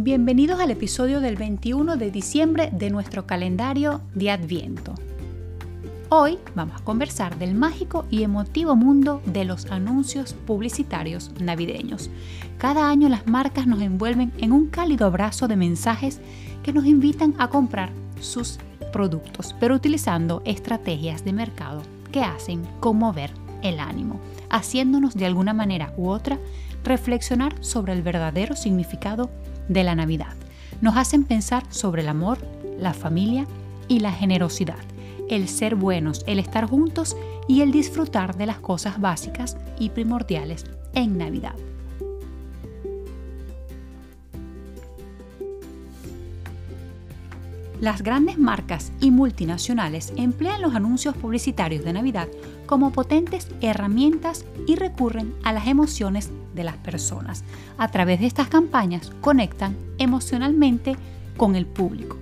Bienvenidos al episodio del 21 de diciembre de nuestro calendario de Adviento. Hoy vamos a conversar del mágico y emotivo mundo de los anuncios publicitarios navideños. Cada año las marcas nos envuelven en un cálido abrazo de mensajes que nos invitan a comprar sus productos, pero utilizando estrategias de mercado que hacen conmover el ánimo, haciéndonos de alguna manera u otra reflexionar sobre el verdadero significado de la Navidad. Nos hacen pensar sobre el amor, la familia y la generosidad, el ser buenos, el estar juntos y el disfrutar de las cosas básicas y primordiales en Navidad. Las grandes marcas y multinacionales emplean los anuncios publicitarios de Navidad como potentes herramientas y recurren a las emociones de las personas. A través de estas campañas conectan emocionalmente con el público.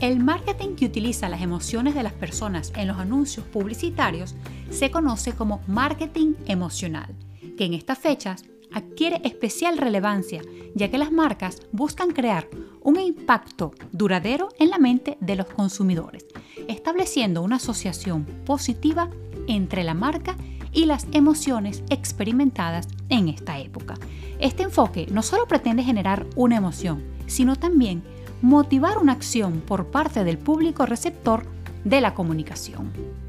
El marketing que utiliza las emociones de las personas en los anuncios publicitarios se conoce como marketing emocional, que en estas fechas adquiere especial relevancia ya que las marcas buscan crear un impacto duradero en la mente de los consumidores, estableciendo una asociación positiva entre la marca y las emociones experimentadas en esta época. Este enfoque no solo pretende generar una emoción, sino también motivar una acción por parte del público receptor de la comunicación.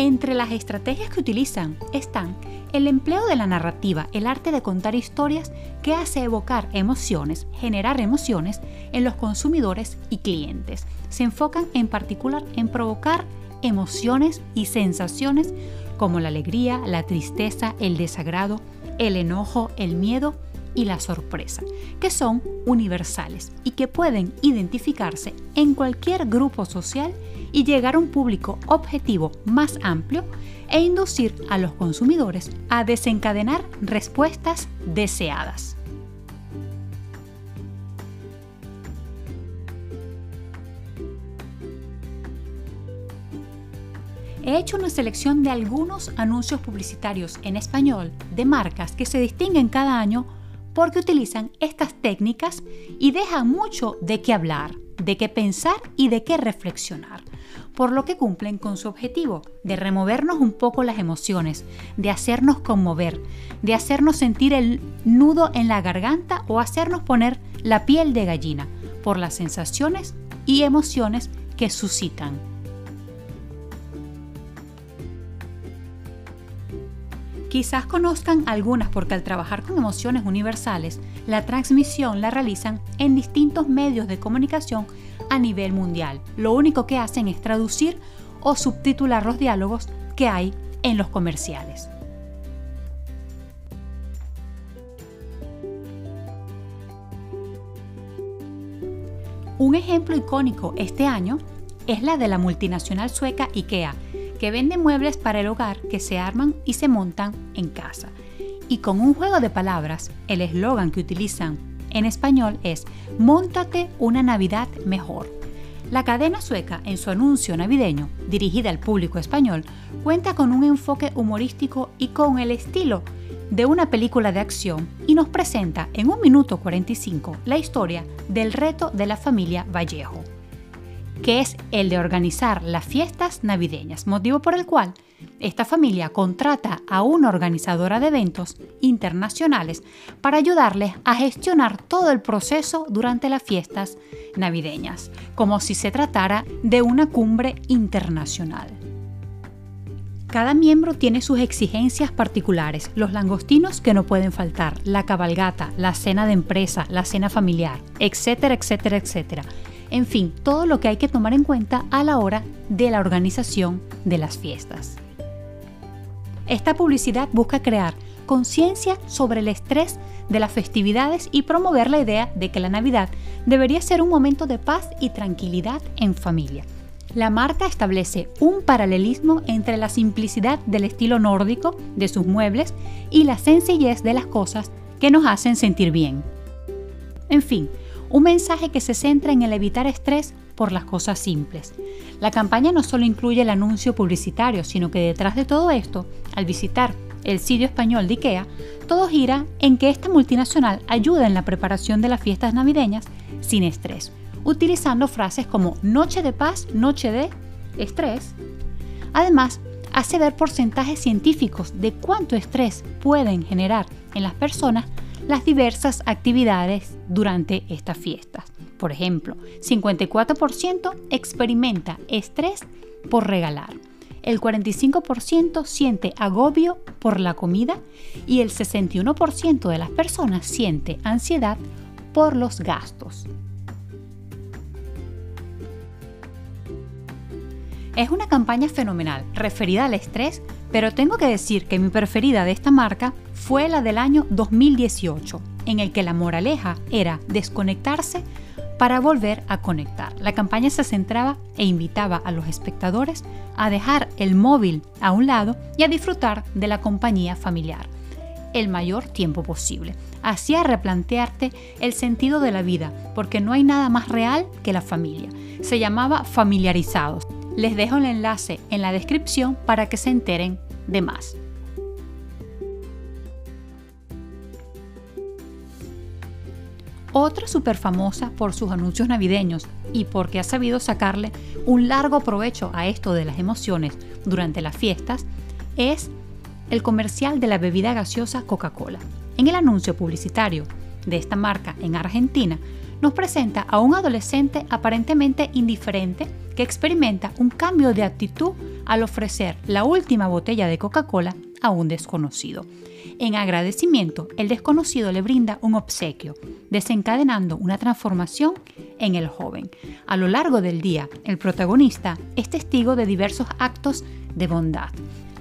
Entre las estrategias que utilizan están el empleo de la narrativa, el arte de contar historias que hace evocar emociones, generar emociones en los consumidores y clientes. Se enfocan en particular en provocar emociones y sensaciones como la alegría, la tristeza, el desagrado, el enojo, el miedo y la sorpresa, que son universales y que pueden identificarse en cualquier grupo social y llegar a un público objetivo más amplio e inducir a los consumidores a desencadenar respuestas deseadas. He hecho una selección de algunos anuncios publicitarios en español de marcas que se distinguen cada año porque utilizan estas técnicas y dejan mucho de qué hablar, de qué pensar y de qué reflexionar por lo que cumplen con su objetivo de removernos un poco las emociones, de hacernos conmover, de hacernos sentir el nudo en la garganta o hacernos poner la piel de gallina por las sensaciones y emociones que suscitan. Quizás conozcan algunas porque al trabajar con emociones universales, la transmisión la realizan en distintos medios de comunicación a nivel mundial. Lo único que hacen es traducir o subtitular los diálogos que hay en los comerciales. Un ejemplo icónico este año es la de la multinacional sueca IKEA, que vende muebles para el hogar que se arman y se montan en casa. Y con un juego de palabras, el eslogan que utilizan en español es Móntate una Navidad mejor. La cadena sueca, en su anuncio navideño, dirigida al público español, cuenta con un enfoque humorístico y con el estilo de una película de acción y nos presenta en un minuto 45 la historia del reto de la familia Vallejo que es el de organizar las fiestas navideñas, motivo por el cual esta familia contrata a una organizadora de eventos internacionales para ayudarles a gestionar todo el proceso durante las fiestas navideñas, como si se tratara de una cumbre internacional. Cada miembro tiene sus exigencias particulares, los langostinos que no pueden faltar, la cabalgata, la cena de empresa, la cena familiar, etcétera, etcétera, etcétera en fin, todo lo que hay que tomar en cuenta a la hora de la organización de las fiestas. Esta publicidad busca crear conciencia sobre el estrés de las festividades y promover la idea de que la Navidad debería ser un momento de paz y tranquilidad en familia. La marca establece un paralelismo entre la simplicidad del estilo nórdico de sus muebles y la sencillez de las cosas que nos hacen sentir bien. En fin, un mensaje que se centra en el evitar estrés por las cosas simples. La campaña no solo incluye el anuncio publicitario, sino que detrás de todo esto, al visitar el sitio español de IKEA, todo gira en que esta multinacional ayuda en la preparación de las fiestas navideñas sin estrés, utilizando frases como noche de paz, noche de estrés. Además, hace ver porcentajes científicos de cuánto estrés pueden generar en las personas las diversas actividades durante estas fiestas. Por ejemplo, 54% experimenta estrés por regalar, el 45% siente agobio por la comida y el 61% de las personas siente ansiedad por los gastos. Es una campaña fenomenal referida al estrés, pero tengo que decir que mi preferida de esta marca fue la del año 2018, en el que la moraleja era desconectarse para volver a conectar. La campaña se centraba e invitaba a los espectadores a dejar el móvil a un lado y a disfrutar de la compañía familiar el mayor tiempo posible. Hacía replantearte el sentido de la vida, porque no hay nada más real que la familia. Se llamaba Familiarizados. Les dejo el enlace en la descripción para que se enteren de más. Otra súper famosa por sus anuncios navideños y porque ha sabido sacarle un largo provecho a esto de las emociones durante las fiestas es el comercial de la bebida gaseosa Coca-Cola. En el anuncio publicitario de esta marca en Argentina, nos presenta a un adolescente aparentemente indiferente que experimenta un cambio de actitud al ofrecer la última botella de Coca-Cola a un desconocido. En agradecimiento, el desconocido le brinda un obsequio, desencadenando una transformación en el joven. A lo largo del día, el protagonista es testigo de diversos actos de bondad.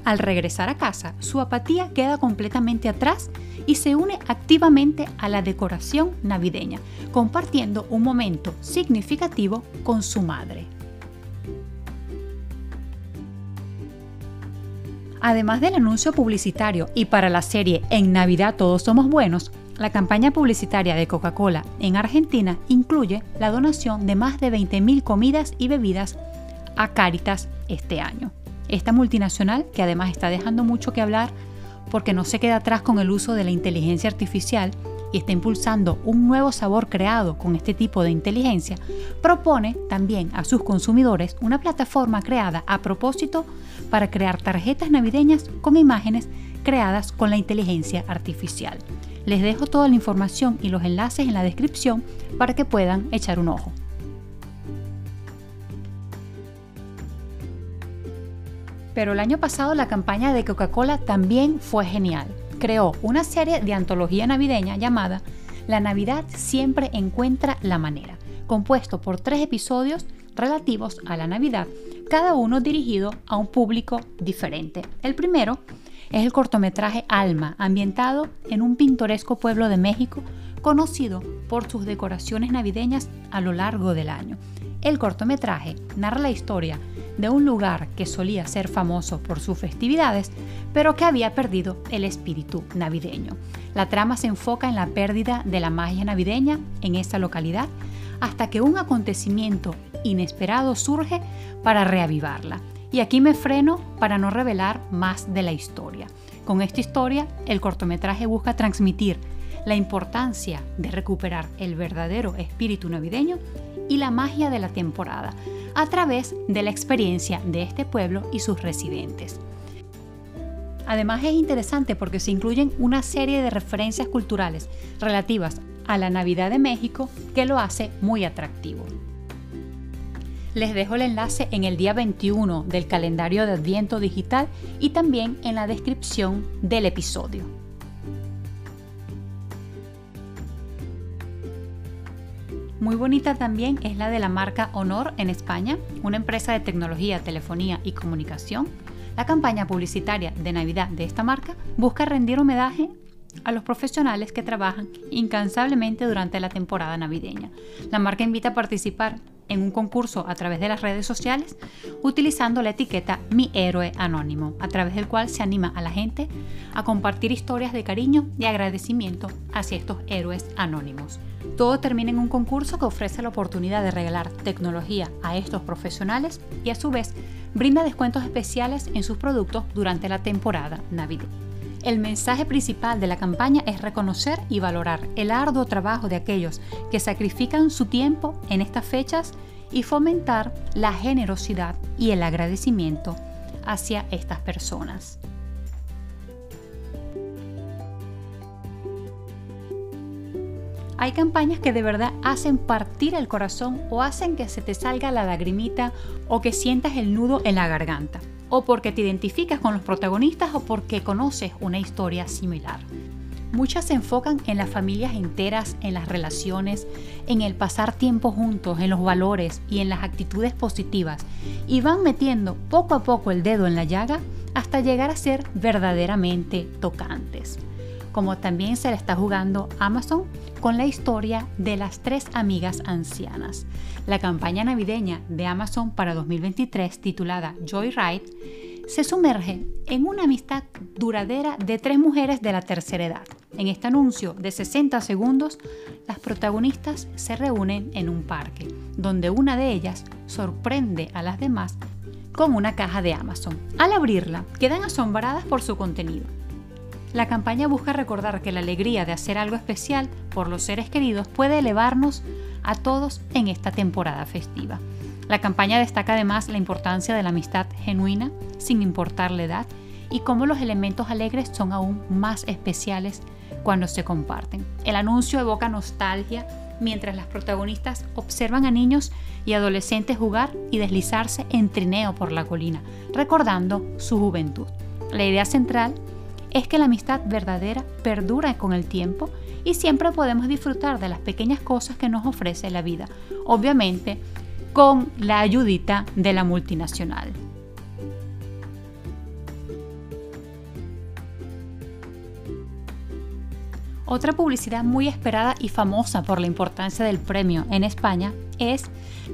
Al regresar a casa, su apatía queda completamente atrás y se une activamente a la decoración navideña, compartiendo un momento significativo con su madre. Además del anuncio publicitario y para la serie En Navidad todos somos buenos, la campaña publicitaria de Coca-Cola en Argentina incluye la donación de más de 20.000 comidas y bebidas a Caritas este año. Esta multinacional, que además está dejando mucho que hablar porque no se queda atrás con el uso de la inteligencia artificial y está impulsando un nuevo sabor creado con este tipo de inteligencia, propone también a sus consumidores una plataforma creada a propósito para crear tarjetas navideñas con imágenes creadas con la inteligencia artificial. Les dejo toda la información y los enlaces en la descripción para que puedan echar un ojo. Pero el año pasado la campaña de Coca-Cola también fue genial. Creó una serie de antología navideña llamada La Navidad siempre encuentra la manera, compuesto por tres episodios relativos a la Navidad, cada uno dirigido a un público diferente. El primero es el cortometraje Alma, ambientado en un pintoresco pueblo de México conocido por sus decoraciones navideñas a lo largo del año. El cortometraje narra la historia de un lugar que solía ser famoso por sus festividades, pero que había perdido el espíritu navideño. La trama se enfoca en la pérdida de la magia navideña en esta localidad hasta que un acontecimiento inesperado surge para reavivarla. Y aquí me freno para no revelar más de la historia. Con esta historia, el cortometraje busca transmitir la importancia de recuperar el verdadero espíritu navideño y la magia de la temporada a través de la experiencia de este pueblo y sus residentes. Además es interesante porque se incluyen una serie de referencias culturales relativas a la Navidad de México que lo hace muy atractivo. Les dejo el enlace en el día 21 del calendario de Adviento Digital y también en la descripción del episodio. Muy bonita también es la de la marca Honor en España, una empresa de tecnología, telefonía y comunicación. La campaña publicitaria de Navidad de esta marca busca rendir homenaje a los profesionales que trabajan incansablemente durante la temporada navideña. La marca invita a participar en un concurso a través de las redes sociales utilizando la etiqueta Mi Héroe Anónimo, a través del cual se anima a la gente a compartir historias de cariño y agradecimiento hacia estos héroes anónimos. Todo termina en un concurso que ofrece la oportunidad de regalar tecnología a estos profesionales y a su vez brinda descuentos especiales en sus productos durante la temporada navideña. El mensaje principal de la campaña es reconocer y valorar el arduo trabajo de aquellos que sacrifican su tiempo en estas fechas y fomentar la generosidad y el agradecimiento hacia estas personas. Hay campañas que de verdad hacen partir el corazón o hacen que se te salga la lagrimita o que sientas el nudo en la garganta o porque te identificas con los protagonistas o porque conoces una historia similar. Muchas se enfocan en las familias enteras, en las relaciones, en el pasar tiempo juntos, en los valores y en las actitudes positivas y van metiendo poco a poco el dedo en la llaga hasta llegar a ser verdaderamente tocantes. Como también se le está jugando Amazon con la historia de las tres amigas ancianas. La campaña navideña de Amazon para 2023 titulada Joyride se sumerge en una amistad duradera de tres mujeres de la tercera edad. En este anuncio de 60 segundos, las protagonistas se reúnen en un parque, donde una de ellas sorprende a las demás con una caja de Amazon. Al abrirla, quedan asombradas por su contenido. La campaña busca recordar que la alegría de hacer algo especial por los seres queridos puede elevarnos a todos en esta temporada festiva. La campaña destaca además la importancia de la amistad genuina, sin importar la edad, y cómo los elementos alegres son aún más especiales cuando se comparten. El anuncio evoca nostalgia mientras las protagonistas observan a niños y adolescentes jugar y deslizarse en trineo por la colina, recordando su juventud. La idea central es que la amistad verdadera perdura con el tiempo y siempre podemos disfrutar de las pequeñas cosas que nos ofrece la vida, obviamente con la ayudita de la multinacional. Otra publicidad muy esperada y famosa por la importancia del premio en España es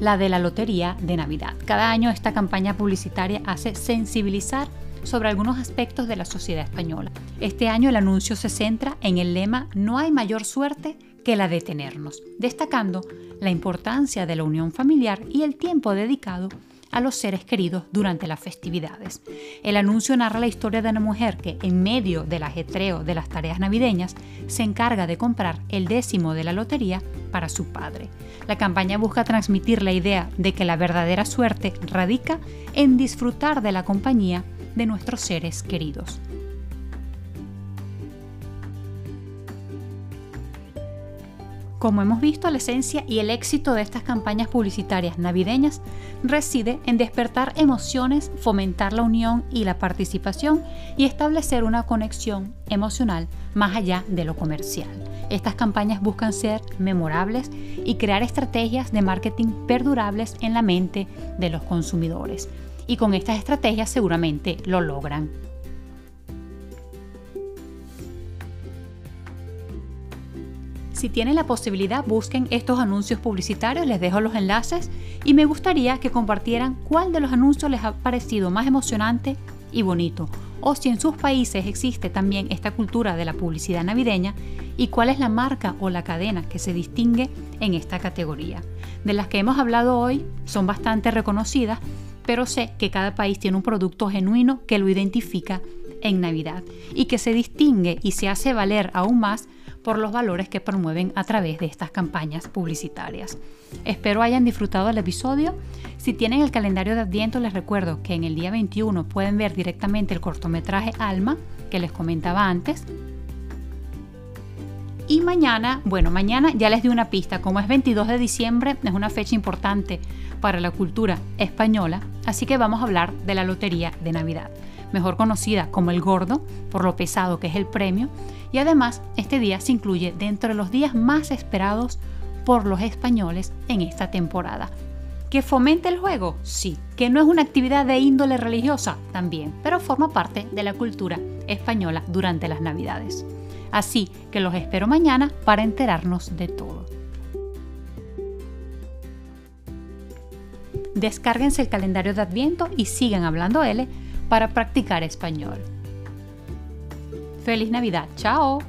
la de la Lotería de Navidad. Cada año esta campaña publicitaria hace sensibilizar sobre algunos aspectos de la sociedad española. Este año el anuncio se centra en el lema No hay mayor suerte que la de tenernos, destacando la importancia de la unión familiar y el tiempo dedicado a los seres queridos durante las festividades. El anuncio narra la historia de una mujer que, en medio del ajetreo de las tareas navideñas, se encarga de comprar el décimo de la lotería para su padre. La campaña busca transmitir la idea de que la verdadera suerte radica en disfrutar de la compañía de nuestros seres queridos. Como hemos visto, la esencia y el éxito de estas campañas publicitarias navideñas reside en despertar emociones, fomentar la unión y la participación y establecer una conexión emocional más allá de lo comercial. Estas campañas buscan ser memorables y crear estrategias de marketing perdurables en la mente de los consumidores y con estas estrategias seguramente lo logran. Si tienen la posibilidad, busquen estos anuncios publicitarios, les dejo los enlaces y me gustaría que compartieran cuál de los anuncios les ha parecido más emocionante y bonito, o si en sus países existe también esta cultura de la publicidad navideña y cuál es la marca o la cadena que se distingue en esta categoría. De las que hemos hablado hoy son bastante reconocidas, pero sé que cada país tiene un producto genuino que lo identifica en Navidad y que se distingue y se hace valer aún más por los valores que promueven a través de estas campañas publicitarias. Espero hayan disfrutado el episodio. Si tienen el calendario de Adviento, les recuerdo que en el día 21 pueden ver directamente el cortometraje Alma, que les comentaba antes. Y mañana, bueno, mañana ya les di una pista, como es 22 de diciembre, es una fecha importante para la cultura española, así que vamos a hablar de la Lotería de Navidad, mejor conocida como el Gordo, por lo pesado que es el premio, y además este día se incluye dentro de los días más esperados por los españoles en esta temporada. ¿Que fomente el juego? Sí. ¿Que no es una actividad de índole religiosa? También, pero forma parte de la cultura española durante las Navidades. Así que los espero mañana para enterarnos de todo. Descárguense el calendario de Adviento y sigan hablando L para practicar español. Feliz Navidad, chao.